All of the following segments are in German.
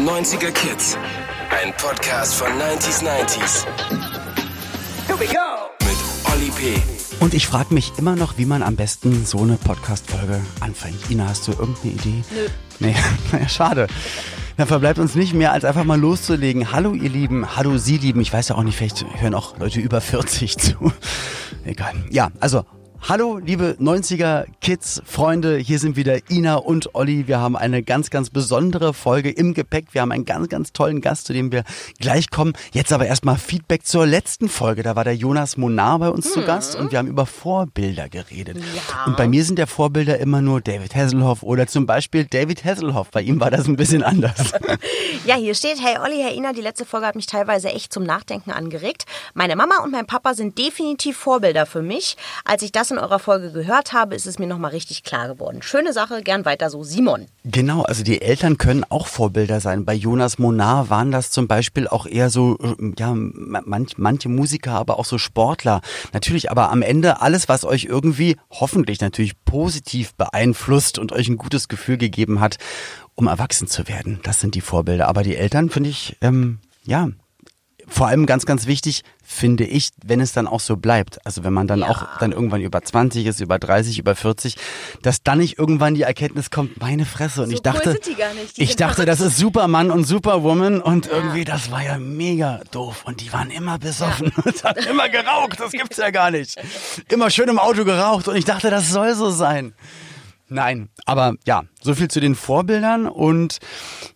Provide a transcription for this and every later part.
90er Kids. Ein Podcast von 90s 90s. Here we go! Mit Olli P. Und ich frage mich immer noch, wie man am besten so eine Podcast-Folge anfängt. Ina, hast du irgendeine Idee? Nö. Nee, naja, schade. Dann verbleibt uns nicht mehr, als einfach mal loszulegen. Hallo ihr Lieben, hallo Sie Lieben. Ich weiß ja auch nicht, vielleicht hören auch Leute über 40 zu. Egal. Ja, also Hallo, liebe 90er Kids, Freunde, hier sind wieder Ina und Olli. Wir haben eine ganz, ganz besondere Folge im Gepäck. Wir haben einen ganz, ganz tollen Gast, zu dem wir gleich kommen. Jetzt aber erstmal Feedback zur letzten Folge. Da war der Jonas Monar bei uns zu Gast und wir haben über Vorbilder geredet. Ja. Und bei mir sind der Vorbilder immer nur David Hasselhoff oder zum Beispiel David Hasselhoff. Bei ihm war das ein bisschen anders. Ja, hier steht, hey Olli, Herr Ina, die letzte Folge hat mich teilweise echt zum Nachdenken angeregt. Meine Mama und mein Papa sind definitiv Vorbilder für mich. Als ich das in eurer Folge gehört habe, ist es mir nochmal richtig klar geworden. Schöne Sache, gern weiter so. Simon. Genau, also die Eltern können auch Vorbilder sein. Bei Jonas Monar waren das zum Beispiel auch eher so, ja, manch, manche Musiker, aber auch so Sportler. Natürlich, aber am Ende alles, was euch irgendwie hoffentlich natürlich positiv beeinflusst und euch ein gutes Gefühl gegeben hat, um erwachsen zu werden. Das sind die Vorbilder. Aber die Eltern finde ich, ähm, ja, vor allem ganz, ganz wichtig, finde ich, wenn es dann auch so bleibt. Also wenn man dann Ja. auch dann irgendwann über 20 ist, über 30, über 40, dass dann nicht irgendwann die Erkenntnis kommt, meine Fresse. Und So ich dachte, cool ich dachte, das ist Superman und Superwoman und irgendwie, das war ja mega doof. Und die waren immer besoffen und haben immer geraucht. Das gibt's ja gar nicht. Immer schön im Auto geraucht und ich dachte, das soll so sein. Nein, aber ja, so viel zu den Vorbildern und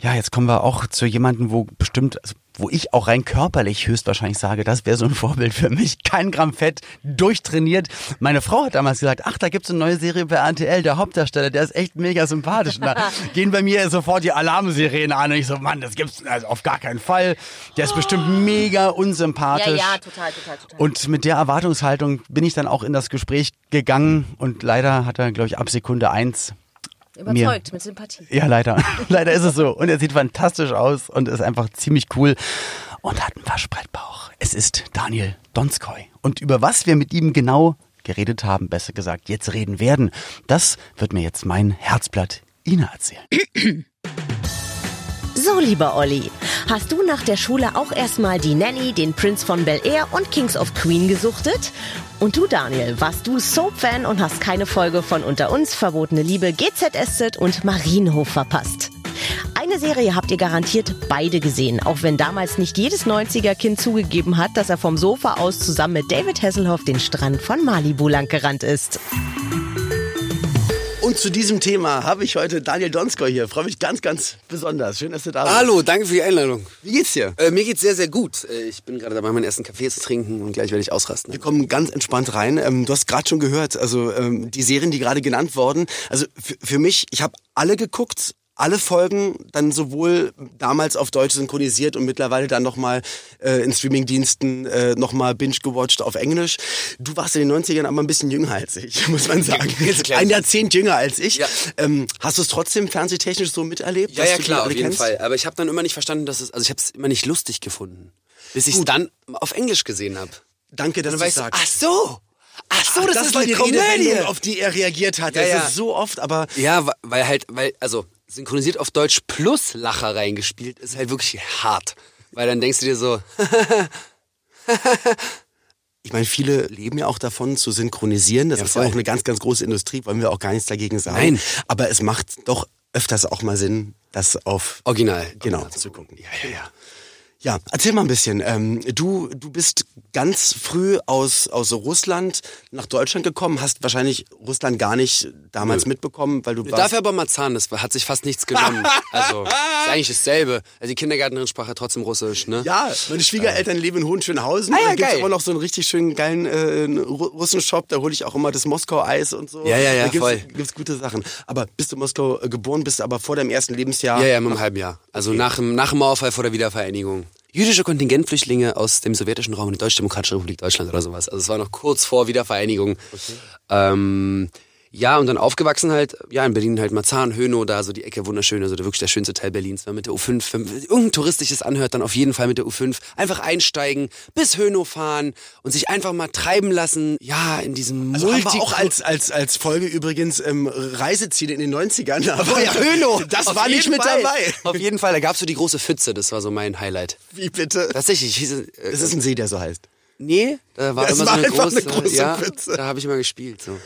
ja, jetzt kommen wir auch zu jemandem, wo bestimmt, also wo ich auch rein körperlich höchstwahrscheinlich sage, das wäre so ein Vorbild für mich. Kein Gramm Fett, durchtrainiert. Meine Frau hat damals gesagt, ach, da gibt's eine neue Serie bei RTL, der Hauptdarsteller, der ist echt mega sympathisch. Und da gehen bei mir sofort die Alarmsirenen an und ich so, Mann, das gibt's also auf gar keinen Fall. Der ist bestimmt mega Ja, unsympathisch. ja, total, total, total. Und mit der Erwartungshaltung bin ich dann auch in das Gespräch gegangen und leider hat er, glaube ich, ab Sekunde eins Überzeugt, mit Sympathie. ja, leider. leider ist es so. Und er sieht fantastisch aus und ist einfach ziemlich cool und hat einen Waschbrettbauch. Es ist Daniel Donskoy. Und über was wir mit ihm genau geredet haben, besser gesagt, jetzt reden werden, das wird mir jetzt mein Herzblatt Ina erzählen. So, lieber Olli, hast du nach der Schule auch erstmal die Nanny, den Prince von Bel Air und Kings of Queen gesuchtet? Und du, Daniel, warst du Soap-Fan und hast keine Folge von Unter uns, Verbotene Liebe, GZSZ und Marienhof verpasst? Eine Serie habt ihr garantiert beide gesehen, auch wenn damals nicht jedes 90er-Kind zugegeben hat, dass er vom Sofa aus zusammen mit David Hasselhoff den Strand von Malibu lang gerannt ist. Und zu diesem Thema habe ich heute Daniel Donskoy hier. Freue mich ganz, ganz besonders. Schön, dass du da bist. Hallo, danke für die Einladung. Wie geht's dir? Äh, mir geht's sehr, sehr gut. Äh, ich bin gerade dabei, meinen ersten Kaffee zu trinken und gleich werde ich ausrasten. Wir kommen ganz entspannt rein. Ähm, du hast gerade schon gehört, also ähm, die Serien, die gerade genannt wurden. Also für, für mich, ich habe alle geguckt, alle Folgen dann sowohl damals auf Deutsch synchronisiert und mittlerweile dann nochmal äh, in Streamingdiensten äh, nochmal binge gewatcht auf Englisch. Du warst in den 90ern aber ein bisschen jünger als ich, muss man sagen. ein Jahrzehnt jünger als ich. Ja. Ähm, hast du es trotzdem fernsehtechnisch so miterlebt? Ja, ja, klar, auf jeden kennst? Fall. Aber ich habe dann immer nicht verstanden, dass es, also ich habe es immer nicht lustig gefunden. Bis ich es dann auf Englisch gesehen habe. Danke, dass Dann du so, sagst. ach so, ach so, das, ist war eine die Komödie. Auf die er reagiert hat. Ja, das ja. ist so oft, aber Ja, weil halt, weil, also synchronisiert auf Deutsch plus Lacher reingespielt ist halt wirklich hart. Weil dann denkst du dir so, Ich meine, viele leben ja auch davon zu synchronisieren. Das Ja, ist ja auch eine ganz, ganz große Industrie, wollen wir auch gar nichts dagegen sagen. Nein. Aber es macht doch öfters auch mal Sinn, das auf original. genau Original zu gucken. Ja, ja, ja. Ja, erzähl mal ein bisschen. Ähm, du, du bist ganz früh aus, aus Russland nach Deutschland gekommen, hast wahrscheinlich Russland gar nicht damals mitbekommen, weil du warst. Dafür aber Marzahn, das hat sich fast nichts genommen. Also, ist eigentlich dasselbe. Also die Kindergärtnerin sprach ja trotzdem Russisch, ne? Ja, meine Schwiegereltern leben in Hohenschönhausen. Ah ja, da gibt's geil. immer noch so einen richtig schönen geilen äh, Ru- Russenshop. Da hole ich auch immer das Moskau-Eis und so. Ja, ja, ja, da gibt's, voll. gibt's gute Sachen. Aber bist du in Moskau äh, geboren, bist du aber vor deinem ersten Lebensjahr? Ja, ja, mit einem halben Jahr. Also nach, dem, nach dem Mauerfall vor der Wiedervereinigung. Jüdische Kontingentflüchtlinge aus dem sowjetischen Raum in die Deutsch-Demokratische Republik Deutschland oder sowas. Also es war noch kurz vor Wiedervereinigung. Ähm, Ja, und dann aufgewachsen halt, ja, in Berlin halt Marzahn, Hönow, da so die Ecke wunderschön, also wirklich der schönste Teil Berlins. Wenn man mit der U5, wenn irgendein touristisches anhört, dann auf jeden Fall mit der U5 einfach einsteigen, bis Hönow fahren und sich einfach mal treiben lassen, ja, in diesem Also haben wir Multi- auch als, als, als Folge übrigens ähm, Reiseziele in den 90ern. Aber ja, Hönow, das war nicht mit Fall. dabei. Auf jeden Fall, da gab's so die große Pfütze, das war so mein Highlight. Wie bitte? Tatsächlich, hieß, es, äh, Das ist ein See, der so heißt. Nee, da war Das immer war so eine einfach eine große, große ja, Pfütze. da habe ich immer gespielt. So.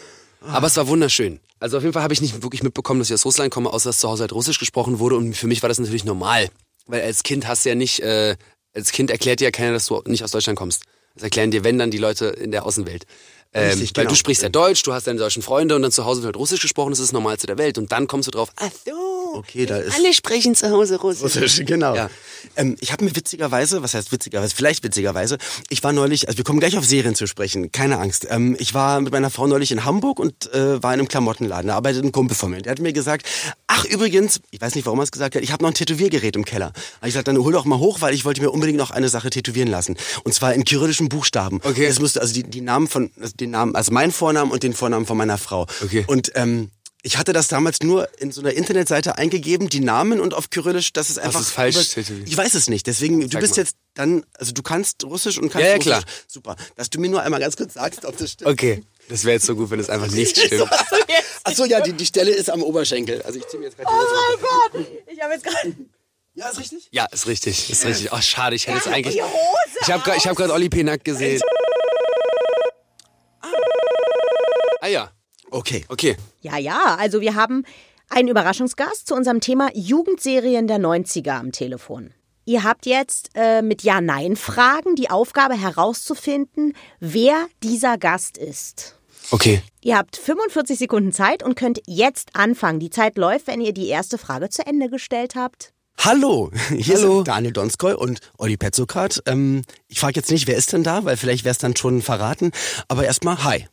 Aber es war wunderschön. Also auf jeden Fall habe ich nicht wirklich mitbekommen, dass ich aus Russland komme, außer dass zu Hause halt Russisch gesprochen wurde. Und für mich war das natürlich normal. Weil als Kind hast du ja nicht, äh, als Kind erklärt dir ja keiner, dass du nicht aus Deutschland kommst. Das erklären dir, wenn dann die Leute in der Außenwelt. Ähm, Richtig, weil genau. du sprichst ja Deutsch, du hast deine deutschen Freunde und dann zu Hause wird halt Russisch gesprochen, das ist das Normalste der Welt. Und dann kommst du drauf, ach so, Okay, da ist alle sprechen zu Hause Russisch. Russisch, genau. Ja. Ähm, ich habe mir witzigerweise, was heißt witzigerweise, vielleicht witzigerweise, ich war neulich, also wir kommen gleich auf Serien zu sprechen, keine Angst. Ähm, ich war mit meiner Frau neulich in Hamburg und äh, war in einem Klamottenladen, da arbeitet ein Kumpel von mir. Der hat mir gesagt, ach übrigens, ich weiß nicht, warum er es gesagt hat, ich habe noch ein Tätowiergerät im Keller. Hab ich gesagt, dann hol doch mal hoch, weil ich wollte mir unbedingt noch eine Sache tätowieren lassen. Und zwar in kyrillischen Buchstaben. Okay. Das müsste also die, die Namen von, also den Namen, also mein Vornamen und den Vornamen von meiner Frau. Okay. Und ähm, ich hatte das damals nur in so einer Internetseite eingegeben, die Namen und auf Kyrillisch, das ist einfach. ist falsch über-? Ich weiß es nicht. Deswegen, du Sag bist mal. jetzt dann, also du kannst Russisch und kannst Ja, ja, Russisch. klar. Super. Dass du mir nur einmal ganz kurz sagst, ob das stimmt. Okay, das wäre jetzt so gut, wenn es einfach nicht stimmt. Achso, ja, die, die Stelle ist am Oberschenkel. Also ich ziehe mir jetzt gerade die Hose runter. Oh Gott, ich habe jetzt gerade Ja, ist richtig? Ja, ist richtig, ist richtig. Oh, schade, ich hätte jetzt eigentlich. die Hose Ich habe habe gerade Olli P. nackt gesehen. Ah ja, Okay. okay. Ja, ja, also wir haben einen Überraschungsgast zu unserem Thema Jugendserien der 90er am Telefon. Ihr habt jetzt äh, mit Ja-Nein-Fragen die Aufgabe herauszufinden, wer dieser Gast ist. Okay. Ihr habt 45 Sekunden Zeit und könnt jetzt anfangen. Die Zeit läuft, wenn ihr die erste Frage zu Ende gestellt habt. Hallo, hier Hallo. sind Daniel Donskoy und Olli Petzokat. Ähm, ich frage jetzt nicht, wer ist denn da, weil vielleicht wäre es dann schon verraten. Aber erstmal, hi.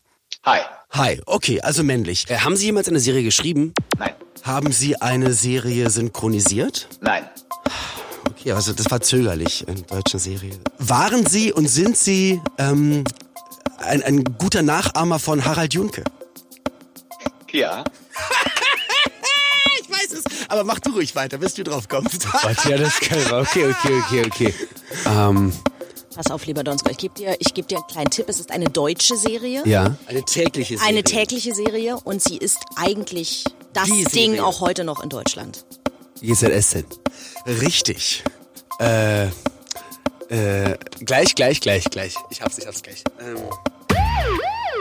Hi. Hi, okay, also männlich. Äh, haben Sie jemals eine Serie geschrieben? Nein. Haben Sie eine Serie synchronisiert? Nein. Okay, also das war zögerlich in deutschen Serie. Waren Sie und sind Sie ähm, ein, ein guter Nachahmer von Harald Junke? Ja. Ich weiß es, aber mach du ruhig weiter, bis du drauf kommst. Ja, das kann Okay, okay, okay, okay. Ähm, Pass auf, lieber Donsko, ich gebe dir, ich geb dir einen kleinen Tipp. Es ist eine deutsche Serie. ja. Eine tägliche Serie. Eine tägliche Serie und sie ist eigentlich das Die Ding Serie. auch heute noch in Deutschland. GZSZ. Richtig. Äh, äh, gleich, gleich, gleich, gleich. Ich hab's, ich hab's gleich. Ähm,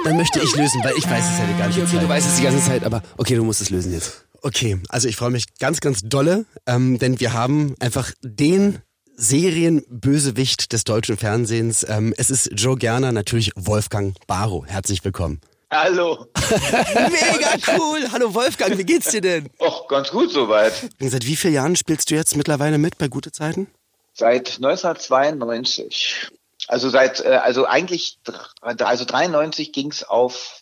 Dann möchte ich lösen, weil ich weiß es ja die ganze okay, okay, Zeit. du weißt es die ganze Zeit, aber okay, du musst es lösen jetzt. Okay, also ich freue mich ganz, ganz dolle, ähm, denn wir haben einfach den Serienbösewicht des deutschen Fernsehens. Ähm, es ist Joe Gerner, natürlich Wolfgang Barrow. Herzlich willkommen. Hallo. Mega cool. Hallo Wolfgang, wie geht's dir denn? Och, ganz gut soweit. Seit wie vielen Jahren spielst du jetzt mittlerweile mit bei Gute Zeiten? Seit 1992. Also seit, äh, also eigentlich, also 93 ging's auf.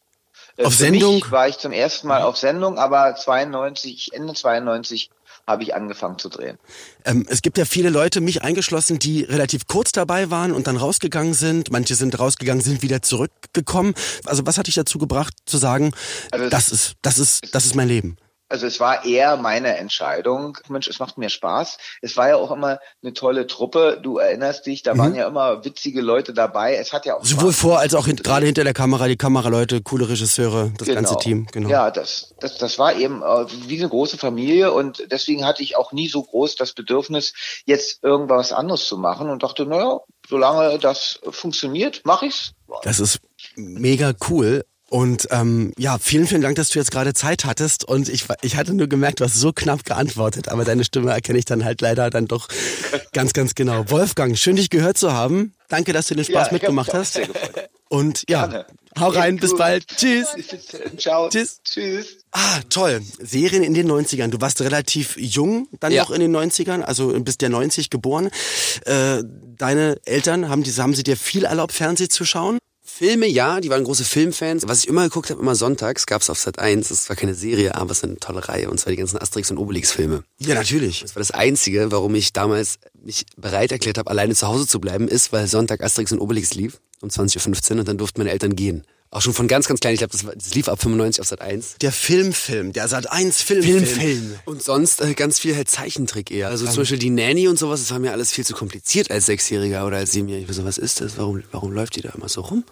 äh, Auf Sendung? War ich zum ersten Mal auf Sendung, aber 92, Ende 92 habe ich angefangen zu drehen. Ähm, es gibt ja viele Leute, mich eingeschlossen, die relativ kurz dabei waren und dann rausgegangen sind. Manche sind rausgegangen, sind wieder zurückgekommen. Also was hat dich dazu gebracht zu sagen, Also das ist, das ist, das ist mein Leben? Also es war eher meine Entscheidung. Mensch, es macht mir Spaß. Es war ja auch immer eine tolle Truppe. Du erinnerst dich, da waren ja immer witzige Leute dabei. Es hat ja auch Mhm. Sowohl Spaß vor als auch hin, gerade hinter der Kamera, die Kameraleute, coole Regisseure, das ganze Team, genau. Ja, das, das, das war eben äh, wie eine große Familie und deswegen hatte ich auch nie so groß das Bedürfnis, jetzt irgendwas anderes zu machen und dachte, naja, solange das funktioniert, mache ich's. Das ist mega cool. Und ähm, ja, vielen, vielen Dank, dass du jetzt gerade Zeit hattest. Und ich, ich hatte nur gemerkt, du hast so knapp geantwortet, aber deine Stimme erkenne ich dann halt leider dann doch ganz, ganz genau. Wolfgang, schön dich gehört zu haben. Danke, dass du den Spaß Ja, mitgemacht hast. Und ja, Gerne. hau rein, bis bald. Tschüss. Ciao. Tschüss. Tschüss. Ah, toll. Serien in den 90ern. Du warst relativ jung dann Ja. noch in den 90ern, also bist ja 90 geboren. Äh, deine Eltern, haben, die, haben sie dir viel erlaubt, Fernseh zu schauen? Filme, ja, die waren große Filmfans. Was ich immer geguckt habe, immer sonntags, gab's auf Sat 1. Das war keine Serie, aber es ist eine tolle Reihe. Und zwar die ganzen Asterix und Obelix-Filme. Ja, natürlich. Das war das Einzige, warum ich damals mich bereit erklärt habe, alleine zu Hause zu bleiben, ist, weil Sonntag Asterix und Obelix lief um 20.15 Uhr und dann durften meine Eltern gehen. Auch schon von ganz, ganz klein. Ich glaube, das, das lief ab 95 auf Sat 1. Der Filmfilm, der Sat 1 Filmfilm. Und sonst äh, ganz viel halt Zeichentrick eher. Also zum Beispiel die Nanny und sowas, das war mir alles viel zu kompliziert als Sechsjähriger oder als Siebenjähriger. Ich so, was ist das? Warum, warum läuft die da immer so rum?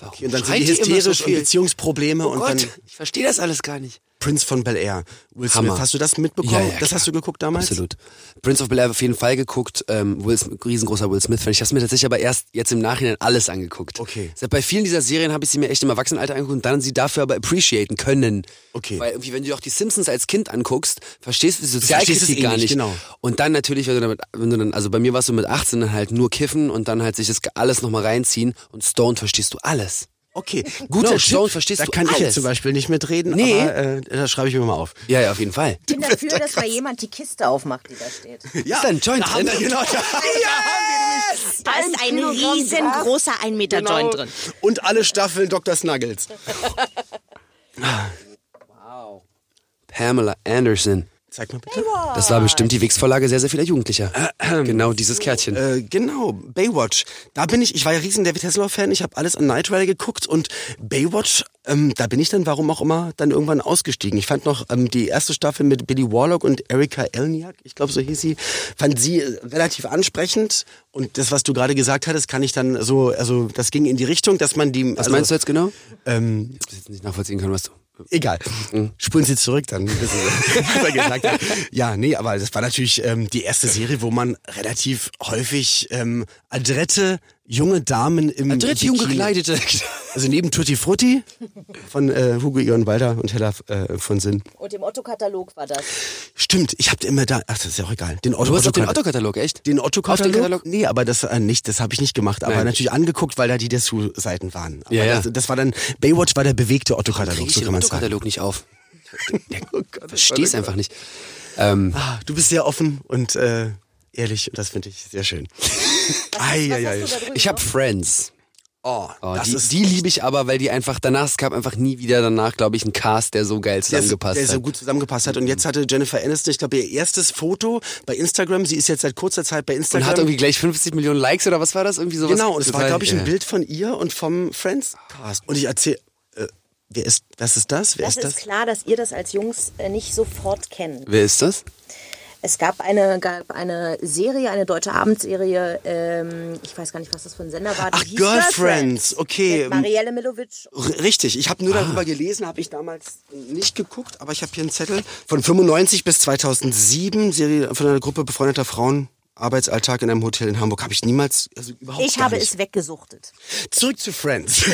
Warum Und dann sind die immer so hysterisch und? Beziehungsprobleme Oh und Gott, dann ich verstehe das alles gar nicht. Prince von Bel Air. Will Smith. Hammer. Hast du das mitbekommen? Ja, ja, das hast du geguckt damals? Absolut. Prince of Bel-Air auf jeden Fall geguckt. Ähm, Will Smith, riesengroßer Will Smith-Fan. Ich habe mir tatsächlich aber erst jetzt im Nachhinein alles angeguckt. Okay. Deshalb bei vielen dieser Serien habe ich sie mir echt im Erwachsenenalter angeguckt und dann sie dafür aber appreciaten können. Okay. Weil irgendwie, wenn du auch die Simpsons als Kind anguckst, verstehst du die Sozialkritik eh gar nicht, nicht. genau. Und dann natürlich, wenn du damit, wenn du dann, also bei mir warst du mit 18 dann halt nur kiffen und dann halt sich das alles nochmal reinziehen und Stone verstehst du alles. Okay, guter No, Tipp. Stone verstehst da du kann ich jetzt alles. zum Beispiel nicht mitreden, Nee. aber äh, das schreibe ich mir mal auf. Ja, ja, auf jeden Fall. Ich bin dafür, dass mal jemand die Kiste aufmacht, die da steht. Ja, Ist da ein Joint da haben drin? wir, genau, da, Da ist ein riesengroßer 1 Meter Joint drin. Und alle Staffeln Dr. Snuggles. Pamela Anderson. Zeig mal bitte. Das war bestimmt die Wix-Vorlage sehr, sehr vieler Jugendlicher. genau dieses Kärtchen. Äh, genau, Baywatch. Da bin ich, ich war ja riesen David Hasselhoff-Fan, ich habe alles an Night Rider geguckt und Baywatch, ähm, da bin ich dann, warum auch immer, dann irgendwann ausgestiegen. Ich fand noch ähm, die erste Staffel mit Billy Warlock und Erika Elniak, ich glaube so hieß sie, fand sie äh, relativ ansprechend und das, was du gerade gesagt hattest, kann ich dann so, also das ging in die Richtung, dass man die... Was also, meinst du jetzt genau? Ähm, Ich hab jetzt nicht nachvollziehen können, was du. Egal. Spulen Sie zurück, dann wissen Sie, was er gesagt hat. Ja, nee, aber das war natürlich ähm, die erste Serie, wo man relativ häufig ähm, adrette junge Damen im Dritt jung Bikini- gekleidete. Also neben Tutti Frutti von äh, Hugo Egon Balder und Hella äh, von Sinn. Und im Otto-Katalog war das. Stimmt, ich habe immer da, ach, das ist ja auch egal. Den Otto, Du hast doch den Otto- Otto-Katalog, echt? den Otto Auf den Katalog? Katalog? Nee, aber das äh, nicht, das habe ich nicht gemacht, aber Nein. natürlich angeguckt, weil da die Dessous-Seiten waren. Aber Ja, ja. Das, das war dann Baywatch war der bewegte Otto Katalog, Krieg ich so den kann man sagen. Otto-Katalog nicht auf. Oh Gott, Versteh's einfach nicht. Ähm, Ah, du bist sehr offen und äh, ehrlich und das finde ich sehr schön. Eieiei. ich habe Friends. Oh, Oh, das die, die liebe ich aber, weil die einfach danach, es gab einfach nie wieder danach, glaube ich, einen Cast, der so geil der, so- zusammengepasst der so hat. gut zusammengepasst hat. Und jetzt hatte Jennifer Aniston, ich glaube, ihr erstes Foto bei Instagram. Sie ist jetzt seit kurzer Zeit bei Und Instagram. hat irgendwie gleich 50 Millionen Likes oder was war das? Irgendwie sowas? genau, und es war, glaube ich, ein ja. Bild von ihr und vom Friends-Cast. Und ich erzähle, äh, wer ist, was ist das? Wer Das ist ist das? klar, dass ihr das als Jungs äh, nicht sofort kennt. Wer ist das? Es gab eine, gab eine Serie, eine deutsche Abendserie, ähm, ich weiß gar nicht, was das für ein Sender war. Ach, Girlfriends, okay. Mit Marielle Milovic. Richtig, ich habe nur Ah. darüber gelesen, habe ich damals nicht geguckt, aber ich habe hier einen Zettel. Von 95 bis 2007, Serie von einer Gruppe befreundeter Frauen, Arbeitsalltag in einem Hotel in Hamburg, habe ich niemals, also überhaupt Ich habe nicht. es weggesuchtet. Zurück zu Friends.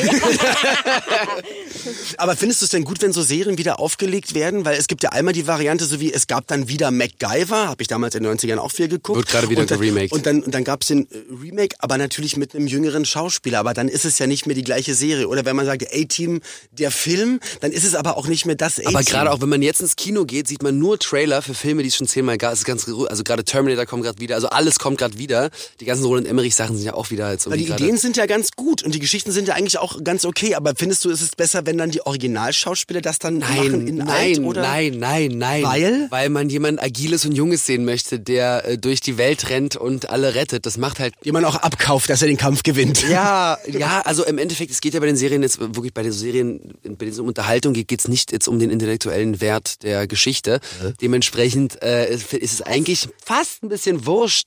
Aber findest du es denn gut, wenn so Serien wieder aufgelegt werden? Weil es gibt ja einmal die Variante, so wie es gab dann wieder MacGyver, habe ich damals in den 90ern auch viel geguckt. Wird gerade wieder und dann, geremaked. Und dann, und dann gab es den äh, Remake, aber natürlich mit einem jüngeren Schauspieler. Aber dann ist es ja nicht mehr die gleiche Serie. Oder wenn man sagt, A-Team, der Film, dann ist es aber auch nicht mehr das A-Team. Aber gerade auch, wenn man jetzt ins Kino geht, sieht man nur Trailer für Filme, die es schon zehnmal gab. Es ist ganz, also gerade Terminator kommt gerade wieder, also alles kommt gerade wieder. Die ganzen Roland Emmerich Sachen sind ja auch wieder jetzt Weil die Ideen sind ja ganz gut und die Geschichten sind ja eigentlich auch ganz okay. Aber findest du, ist es besser, wenn dann die Originalschauspieler das dann machen Nein, in nein, alt? Oder? nein, nein, nein. Weil? Weil man jemand Agiles und Junges sehen möchte, der äh, durch die Welt rennt und alle rettet. Das macht halt Die man auch abkauft, dass er den Kampf gewinnt. Ja, ja, also im Endeffekt, es geht ja bei den Serien jetzt wirklich bei den Serien, bei es um Unterhaltung geht, geht's nicht jetzt um den intellektuellen Wert der Geschichte. Dementsprechend äh, ist es eigentlich fast ein bisschen wurscht,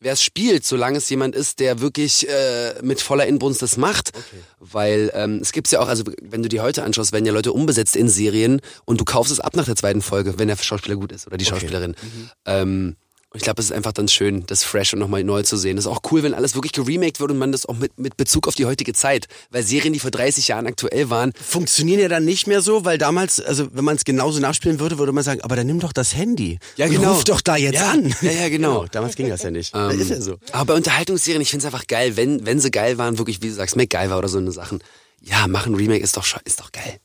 wer es spielt, solange es jemand ist, der wirklich äh, mit voller Inbrunst das macht. Weil ähm, es gibt's ja auch, also wenn du die heute anschaust, werden ja Leute umbesetzt in Serien und du kaufst es ab nach der zweiten Folge, wenn der Schauspieler gut ist oder die Schauspielerin. Ähm, und ich glaube, es ist einfach dann schön, das fresh und nochmal neu zu sehen. Das ist auch cool, wenn alles wirklich geremaked wird und man das auch mit, mit Bezug auf die heutige Zeit. Weil Serien, die vor 30 Jahren aktuell waren, Funktionieren ja dann nicht mehr so, weil damals, also wenn man es genauso nachspielen würde, würde man sagen, aber dann nimm doch das Handy. Ja, genau. Ruf doch da jetzt Ja, an. ja, ja, genau. Damals ging das ja nicht. Ähm, ist ja so. Aber bei Unterhaltungsserien, ich finde es einfach geil, wenn, wenn sie geil waren, wirklich, wie du sagst, MacGyver oder so eine Sachen. Ja, machen Remake ist doch, ist doch geil.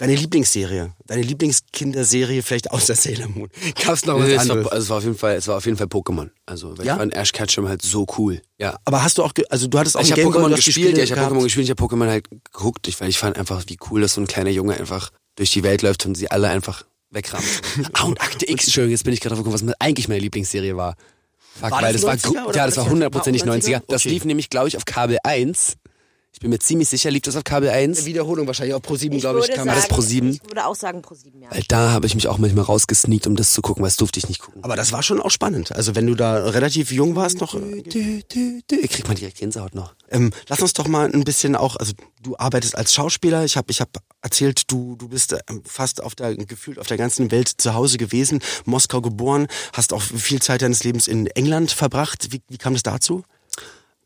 Deine Lieblingsserie, deine Lieblingskinderserie, vielleicht außer Sailor Moon. Gab's noch was es, war, anderes? also es war auf jeden Fall, es war auf jeden Fall Pokémon. Also, weil Ja? ich fand Ash Ketchum halt so cool. Ja. Aber hast du auch, also du hattest auch Ich habe Pokémon gespielt, ja, ich habe. Pokémon gespielt, ich habe Pokémon halt geguckt, ich, weil ich fand einfach, wie cool, dass so ein kleiner Junge einfach durch die Welt läuft und sie alle einfach wegrammt. ah, und Akte X, Entschuldigung, jetzt bin ich gerade drauf gekommen, was eigentlich meine Lieblingsserie war. Fuck, War weil das das war, 90er gru- oder ja, das war hundertprozentig auch 90er? 90er. Das Okay. lief nämlich, glaube ich, auf Kabel 1. Ich bin mir ziemlich sicher, lief das auf Kabel 1. Wiederholung wahrscheinlich auch pro 7, Ich glaube ich, kam sagen, das. pro sieben? Ich würde auch sagen pro sieben, ja. Weil da habe ich mich auch manchmal rausgesneakt, um das zu gucken, weil das durfte ich nicht gucken. Aber das war schon auch spannend. Also wenn du da relativ jung warst noch. äh, Dü, dü, dü. Kriegt man direkt Gänsehaut noch. Ähm, lass uns doch mal ein bisschen auch, also du arbeitest als Schauspieler. Ich habe ich hab erzählt, du, du bist äh, fast auf der, gefühlt auf der ganzen Welt zu Hause gewesen, Moskau geboren, hast auch viel Zeit deines Lebens in England verbracht. Wie, wie kam es dazu?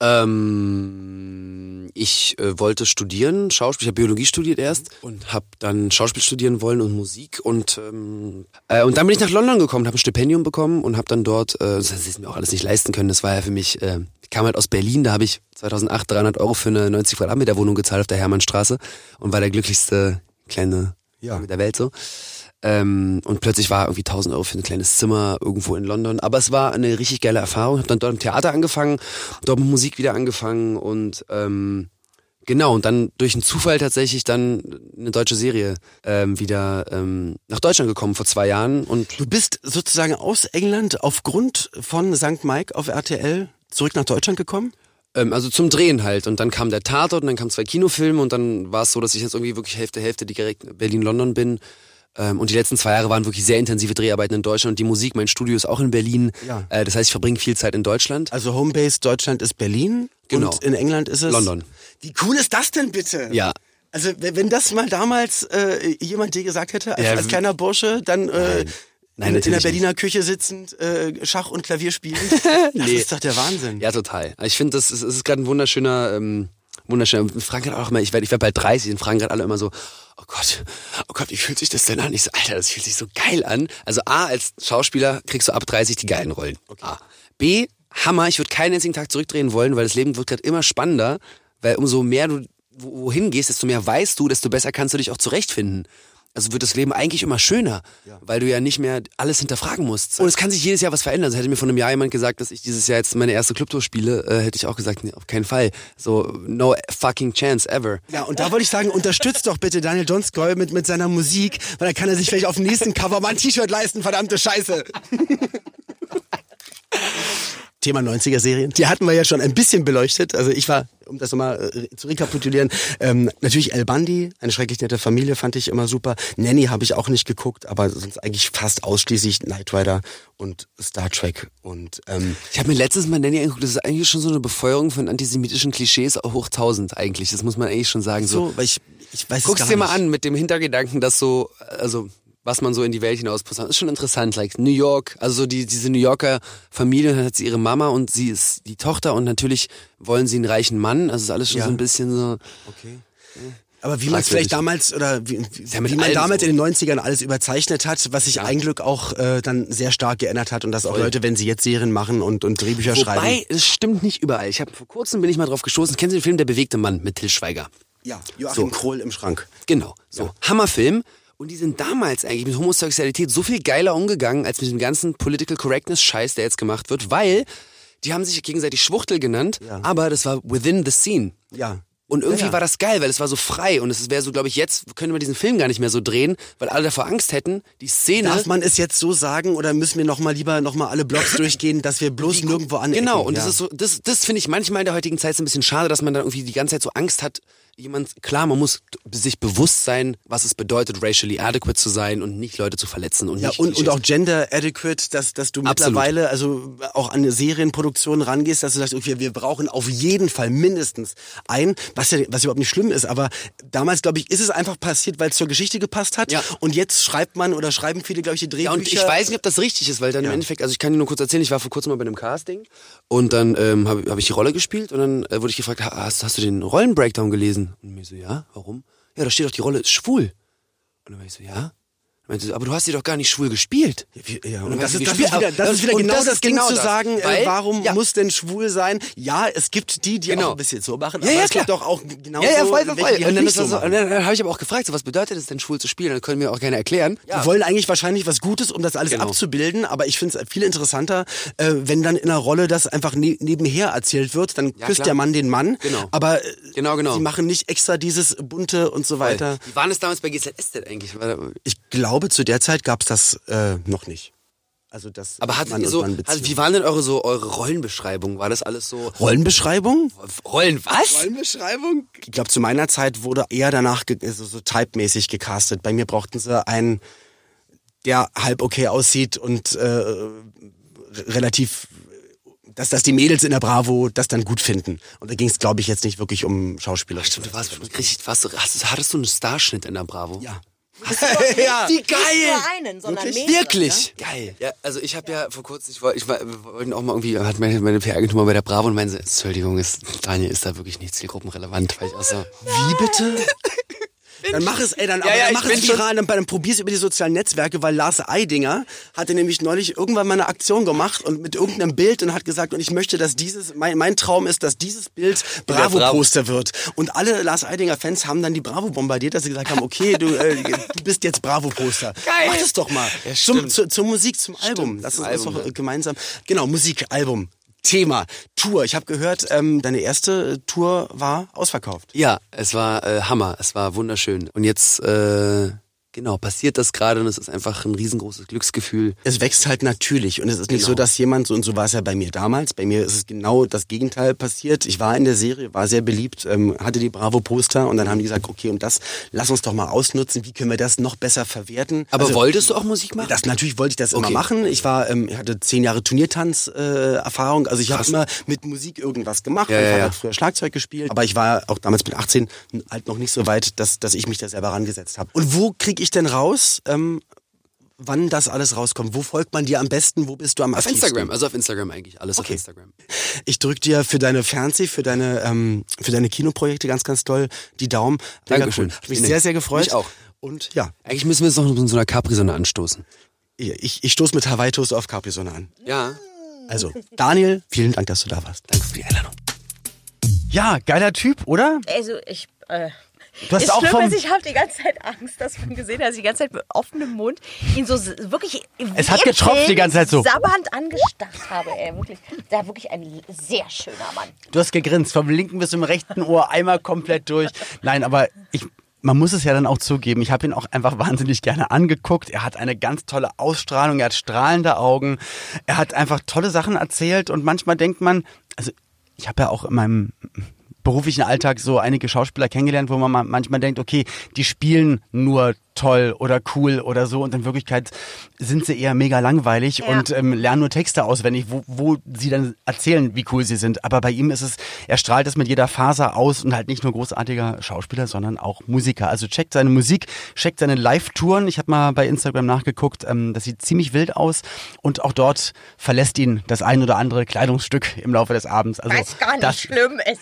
Ähm, ich äh, wollte studieren, Schauspiel, ich habe Biologie studiert erst und habe dann Schauspiel studieren wollen und Musik und ähm, äh, und dann bin ich nach London gekommen, habe ein Stipendium bekommen und habe dann dort, äh, das hätte ich mir auch alles nicht leisten können, das war ja für mich, äh, ich kam halt aus Berlin, da habe ich 2008 300 Euro für eine 90 Quadratmeter Wohnung gezahlt auf der Hermannstraße und war der glücklichste kleine Ja. mit der Welt so. Ähm, und plötzlich war irgendwie 1000 Euro für ein kleines Zimmer irgendwo in London. Aber es war eine richtig geile Erfahrung. Habe dann dort im Theater angefangen, dort mit Musik wieder angefangen und ähm, genau und dann durch einen Zufall tatsächlich dann eine deutsche Serie ähm, wieder ähm, nach Deutschland gekommen vor zwei Jahren und Du bist sozusagen aus England aufgrund von St. Mike auf RTL zurück nach Deutschland gekommen? ähm, also zum Drehen halt und dann kam der Tatort und dann kamen zwei Kinofilme und dann war es so, dass ich jetzt irgendwie wirklich Hälfte Hälfte direkt Berlin-London bin. Ähm, und die letzten zwei Jahre waren wirklich sehr intensive Dreharbeiten in Deutschland und die Musik, mein Studio ist auch in Berlin. Ja. Äh, das heißt, ich verbringe viel Zeit in Deutschland. Also Homebase Deutschland ist Berlin Genau. und in England ist es London. Wie cool ist das denn bitte? Ja. Also wenn das mal damals äh, jemand dir gesagt hätte, als, Ja, als kleiner Bursche, dann äh, Nein. In, in der Berliner Küche sitzend äh, Schach und Klavier spielen, das Nee. ist doch der Wahnsinn. Ja, total. Ich finde, das ist, ist gerade ein wunderschöner, ähm, wunderschöner. In Frankreich auch immer, ich werde ich werd bald 30, in Frankreich alle immer so, oh Gott, oh Gott, wie fühlt sich das denn an? Ich so, Alter, das fühlt sich so geil an. Also A, als Schauspieler kriegst du ab 30 die geilen Rollen. A. B, Hammer, ich würde keinen einzigen Tag zurückdrehen wollen, weil das Leben wird gerade immer spannender, weil umso mehr du wo- wohin gehst, desto mehr weißt du, desto besser kannst du dich auch zurechtfinden. Also wird das Leben eigentlich immer schöner, weil du ja nicht mehr alles hinterfragen musst. Und es kann sich jedes Jahr was verändern. Also hätte mir vor einem Jahr jemand gesagt, dass ich dieses Jahr jetzt meine erste Clubtour spiele, äh, hätte ich auch gesagt, nee, auf keinen Fall. So, no fucking chance ever. Ja, und da wollte ich sagen, unterstützt doch bitte Daniel Donskoy mit, mit seiner Musik, weil dann kann er sich vielleicht auf dem nächsten Cover mal ein T-Shirt leisten, verdammte Scheiße. Thema 90er-Serien. Die hatten wir ja schon ein bisschen beleuchtet. Also ich war, um das nochmal äh, zu rekapitulieren, ähm, natürlich El Bandi, eine schrecklich nette Familie, fand ich immer super. Nanny habe ich auch nicht geguckt, aber sonst eigentlich fast ausschließlich Knight Rider und Star Trek. Und ähm, Ich habe mir letztes Mal Nanny angeguckt, das ist eigentlich schon so eine Befeuerung von antisemitischen Klischees hoch 1000 eigentlich. Das muss man eigentlich schon sagen. So, so, weil ich, ich weiß es Guck's dir mal an mit dem Hintergedanken, dass so, also was man so in die Welt hinaus posaunt, ist schon interessant. Like New York, also so die, diese New Yorker Familie, dann hat sie ihre Mama und sie ist die Tochter und natürlich wollen sie einen reichen Mann. Also ist alles schon Ja. so ein bisschen so. Okay. Aber wie man es vielleicht damals oder wie, ja wie man damals so. in den 90ern alles überzeichnet hat, was sich ein Glück auch äh, dann sehr stark geändert hat und dass auch Leute, wenn sie jetzt Serien machen und, und Drehbücher schreiben. Wobei, es stimmt nicht überall. Ich habe vor kurzem bin ich mal drauf gestoßen. Kennen Sie den Film Der bewegte Mann mit Till Schweiger? Ja, Joachim So. Krohl im Schrank. Genau. So. Hammerfilm. Und die sind damals eigentlich mit Homosexualität so viel geiler umgegangen, als mit dem ganzen Political Correctness-Scheiß, der jetzt gemacht wird, weil die haben sich gegenseitig Schwuchtel genannt, aber das war within the scene. Ja. Und irgendwie Ja, war das geil, weil es war so frei und es wäre so, glaube ich, jetzt können wir diesen Film gar nicht mehr so drehen, weil alle davor Angst hätten, die Szene. Darf man es jetzt so sagen oder müssen wir noch mal lieber noch mal alle Blogs durchgehen, dass wir bloß nirgendwo anecken? Genau, und ja. das ist so, das, das finde ich manchmal in der heutigen Zeit so ein bisschen schade, dass man dann irgendwie die ganze Zeit so Angst hat, jemand, klar, man muss sich bewusst sein, was es bedeutet, racially adequate zu sein und nicht Leute zu verletzen und Ja, nicht und, und auch gender adequate, dass, dass du Absolut. mittlerweile also auch an eine Serienproduktion rangehst, dass du sagst, okay, wir brauchen auf jeden Fall mindestens ein, was ja was überhaupt nicht schlimm ist, aber damals, glaube ich, ist es einfach passiert, weil es zur Geschichte gepasst hat Ja. und jetzt schreibt man oder schreiben viele, glaube ich, die Drehbücher. Ja, und ich weiß nicht, ob das richtig ist, weil dann im Endeffekt, also ich kann dir nur kurz erzählen, ich war vor kurzem mal bei einem Casting und dann ähm, habe hab ich die Rolle gespielt und dann äh, wurde ich gefragt, "Ha- hast, hast du den Rollenbreakdown gelesen? Und mir so, ja, warum? Ja, da steht doch, die Rolle ist schwul. Und dann war ich so, ja. Meinte, aber du hast sie doch gar nicht schwul gespielt. Ja, ja, Und und dann das ist, das ist wieder, das ist wieder genau das das, Ding genau zu sagen, äh, weil- warum ja. muss denn schwul sein? Ja, es gibt die, die Genau. auch ein bisschen so machen, Ja, aber ja, es gibt klar. auch, genauso ja, ja, voll, voll, voll. Und dann, so so, und dann habe ich aber auch gefragt, so, was bedeutet es denn, schwul zu spielen? Das können mir auch gerne erklären. Wir wollen eigentlich wahrscheinlich was Gutes, um das alles Genau. abzubilden, aber ich finde es viel interessanter, äh, wenn dann in einer Rolle das einfach ne nebenher erzählt wird, dann Ja, küsst klar. der Mann den Mann, Genau. aber äh, Genau, genau. sie machen nicht extra dieses bunte und so weiter. Wie waren es damals bei GZSZ eigentlich? Da- Ich glaube, zu der Zeit gab's das äh, noch nicht. Also das Aber hattet ihr so, also Beziehung. wie waren denn eure so eure Rollenbeschreibung? War das alles so Rollenbeschreibung? Rollen was? Rollenbeschreibung? Ich glaube, zu meiner Zeit wurde eher danach ge so, typemäßig gecastet. Bei mir brauchten sie einen, der halb okay aussieht und äh, re- relativ, dass, dass die Mädels in der Bravo das dann gut finden. Und da ging es, glaube ich, jetzt nicht wirklich um Schauspieler. Stimmt, du warst bestimmt richtig, warst du, hast, hattest du einen Starschnitt in der Bravo? Ja. ja. Wie Nicht nur geil! einen, sondern Wirklich? mehrere. Wirklich? Geil. Ja, also ich habe ja vor kurzem, ich wollte, ich war, wir wollten auch mal irgendwie, hat meine, meine PR-Agentur mal bei der Bravo und meinte, Entschuldigung, ist, Daniel, ist da wirklich nicht zielgruppenrelevant, weil ich auch so, Wie bitte? Dann mach es, ey, dann, aber ja, dann ich mach es viral, dann, dann probier's über die sozialen Netzwerke, weil Lars Eidinger hatte nämlich neulich irgendwann mal eine Aktion gemacht und mit irgendeinem Bild und hat gesagt, und ich möchte, dass dieses, mein, mein Traum ist, dass dieses Bild Bravo-Poster wird. Und alle Lars Eidinger-Fans haben dann die Bravo bombardiert, dass sie gesagt haben, okay, du, äh, du bist jetzt Bravo-Poster. Geil. Mach das doch mal. Ja, zum, stimmt. zu, zur Musik, zum Album. Lass uns das doch ja. gemeinsam. Genau, Musik, Album. Thema, Tour. Ich habe gehört, ähm, deine erste äh, Tour war ausverkauft. ja, es war äh, Hammer, es war wunderschön. Und jetzt, äh, genau, passiert das gerade und es ist einfach ein riesengroßes Glücksgefühl. es wächst halt natürlich und es ist nicht Genau. so, dass jemand, so und so war es ja bei mir damals, bei mir ist es genau das Gegenteil passiert. Ich war in der Serie, war sehr beliebt, ähm, hatte die Bravo-Poster und dann haben die gesagt, okay, und das, lass uns doch mal ausnutzen, wie können wir das noch besser verwerten. Aber Also, wolltest du auch Musik machen? das natürlich wollte ich das immer Okay. machen. Ich war, ähm, ich hatte zehn Jahre Turniertanz-Erfahrung. Äh, Erfahrung. also ich habe immer mit Musik irgendwas gemacht. Ja, mein ja, ja. hat früher Schlagzeug gespielt, aber ich war auch damals mit 18 halt noch nicht so weit, dass, dass ich mich da selber rangesetzt habe. Und wo kriege ich denn raus, ähm, wann das alles rauskommt? Wo folgt man dir am besten? Wo bist du am auf aktivsten? Instagram, also auf Instagram eigentlich, alles auf Okay. Instagram. Ich drück dir für deine Fernseh, für deine, ähm, für deine Kinoprojekte ganz, ganz toll die Daumen. Mega Dankeschön. Cool. Hab mich Vielen sehr, sehr gefreut. Mich auch. Und ja, Eigentlich müssen wir jetzt noch in so einer Capri-Sonne anstoßen. ich, ich stoße mit Hawaii Toast auf Capri-Sonne an. Ja, Also, Daniel, vielen Dank, dass du da warst. danke für die Einladung. Ja, geiler Typ, oder? Also ich. Äh, Du hast ist auch schlimm, vom- ich habe die ganze Zeit Angst, dass man gesehen hat, dass ich die ganze Zeit mit offenem Mund ihn so wirklich Es hat getropft die ganze Zeit so. sabbernd angestarrt habe, ey, wirklich. Da wirklich ein sehr schöner Mann. Du hast gegrinst, vom linken bis zum rechten Ohr einmal komplett durch. Nein, aber ich, man muss es ja dann auch zugeben, ich habe ihn auch einfach wahnsinnig gerne angeguckt. Er hat eine ganz tolle Ausstrahlung, er hat strahlende Augen, er hat einfach tolle Sachen erzählt und manchmal denkt man, also ich habe ja auch in meinem beruflichen Alltag so einige Schauspieler kennengelernt, wo man ma- manchmal denkt, okay, die spielen nur toll oder cool oder so und in Wirklichkeit sind sie eher mega langweilig Ja. und ähm, lernen nur Texte auswendig, wo, wo sie dann erzählen, wie cool sie sind. Aber bei ihm ist es, er strahlt es mit jeder Faser aus und halt nicht nur großartiger Schauspieler, sondern auch Musiker. Also checkt seine Musik, checkt seine Live-Touren. Ich habe mal bei Instagram nachgeguckt, ähm, das sieht ziemlich wild aus und auch dort verlässt ihn das ein oder andere Kleidungsstück im Laufe des Abends. Also Was gar nicht das, schlimm ist.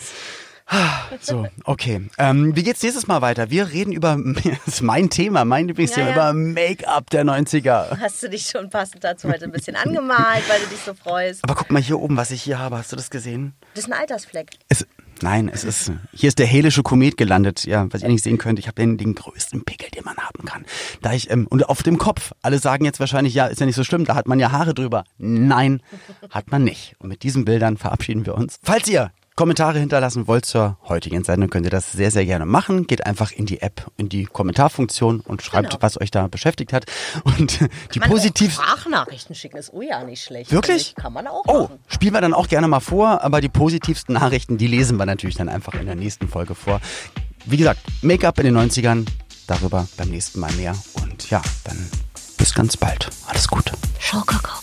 So, okay. Ähm, wie geht's nächstes Mal weiter? Wir reden über, das ist mein Thema, mein Lieblingsthema, Ja, ja. über Make-up der 90er. Hast du dich schon passend dazu heute ein bisschen angemalt, weil du dich so freust? Aber guck mal hier oben, was ich hier habe. Hast du das gesehen? Das ist ein Altersfleck. Es, nein, es ist, hier ist der helische Komet gelandet. Ja, was ihr nicht sehen könnt, ich habe den, den größten Pickel, den man haben kann. Da ich, ähm, und auf dem Kopf. Alle sagen jetzt wahrscheinlich, ja, ist ja nicht so schlimm, da hat man ja Haare drüber. Nein, hat man nicht. Und mit diesen Bildern verabschieden wir uns. Falls ihr Kommentare hinterlassen wollt zur heutigen Sendung, könnt ihr das sehr, sehr gerne machen. Geht einfach in die App, in die Kommentarfunktion und schreibt, Genau. was euch da beschäftigt hat. Und die positivsten... Sprachnachrichten schicken ist oh ja nicht schlecht. Wirklich? Kann man auch Oh, machen. spielen wir dann auch gerne mal vor, aber die positivsten Nachrichten, die lesen wir natürlich dann einfach in der nächsten Folge vor. Wie gesagt, Make-up in den 90ern, darüber beim nächsten Mal mehr. Und ja, dann bis ganz bald. Alles Gute. Schokokok.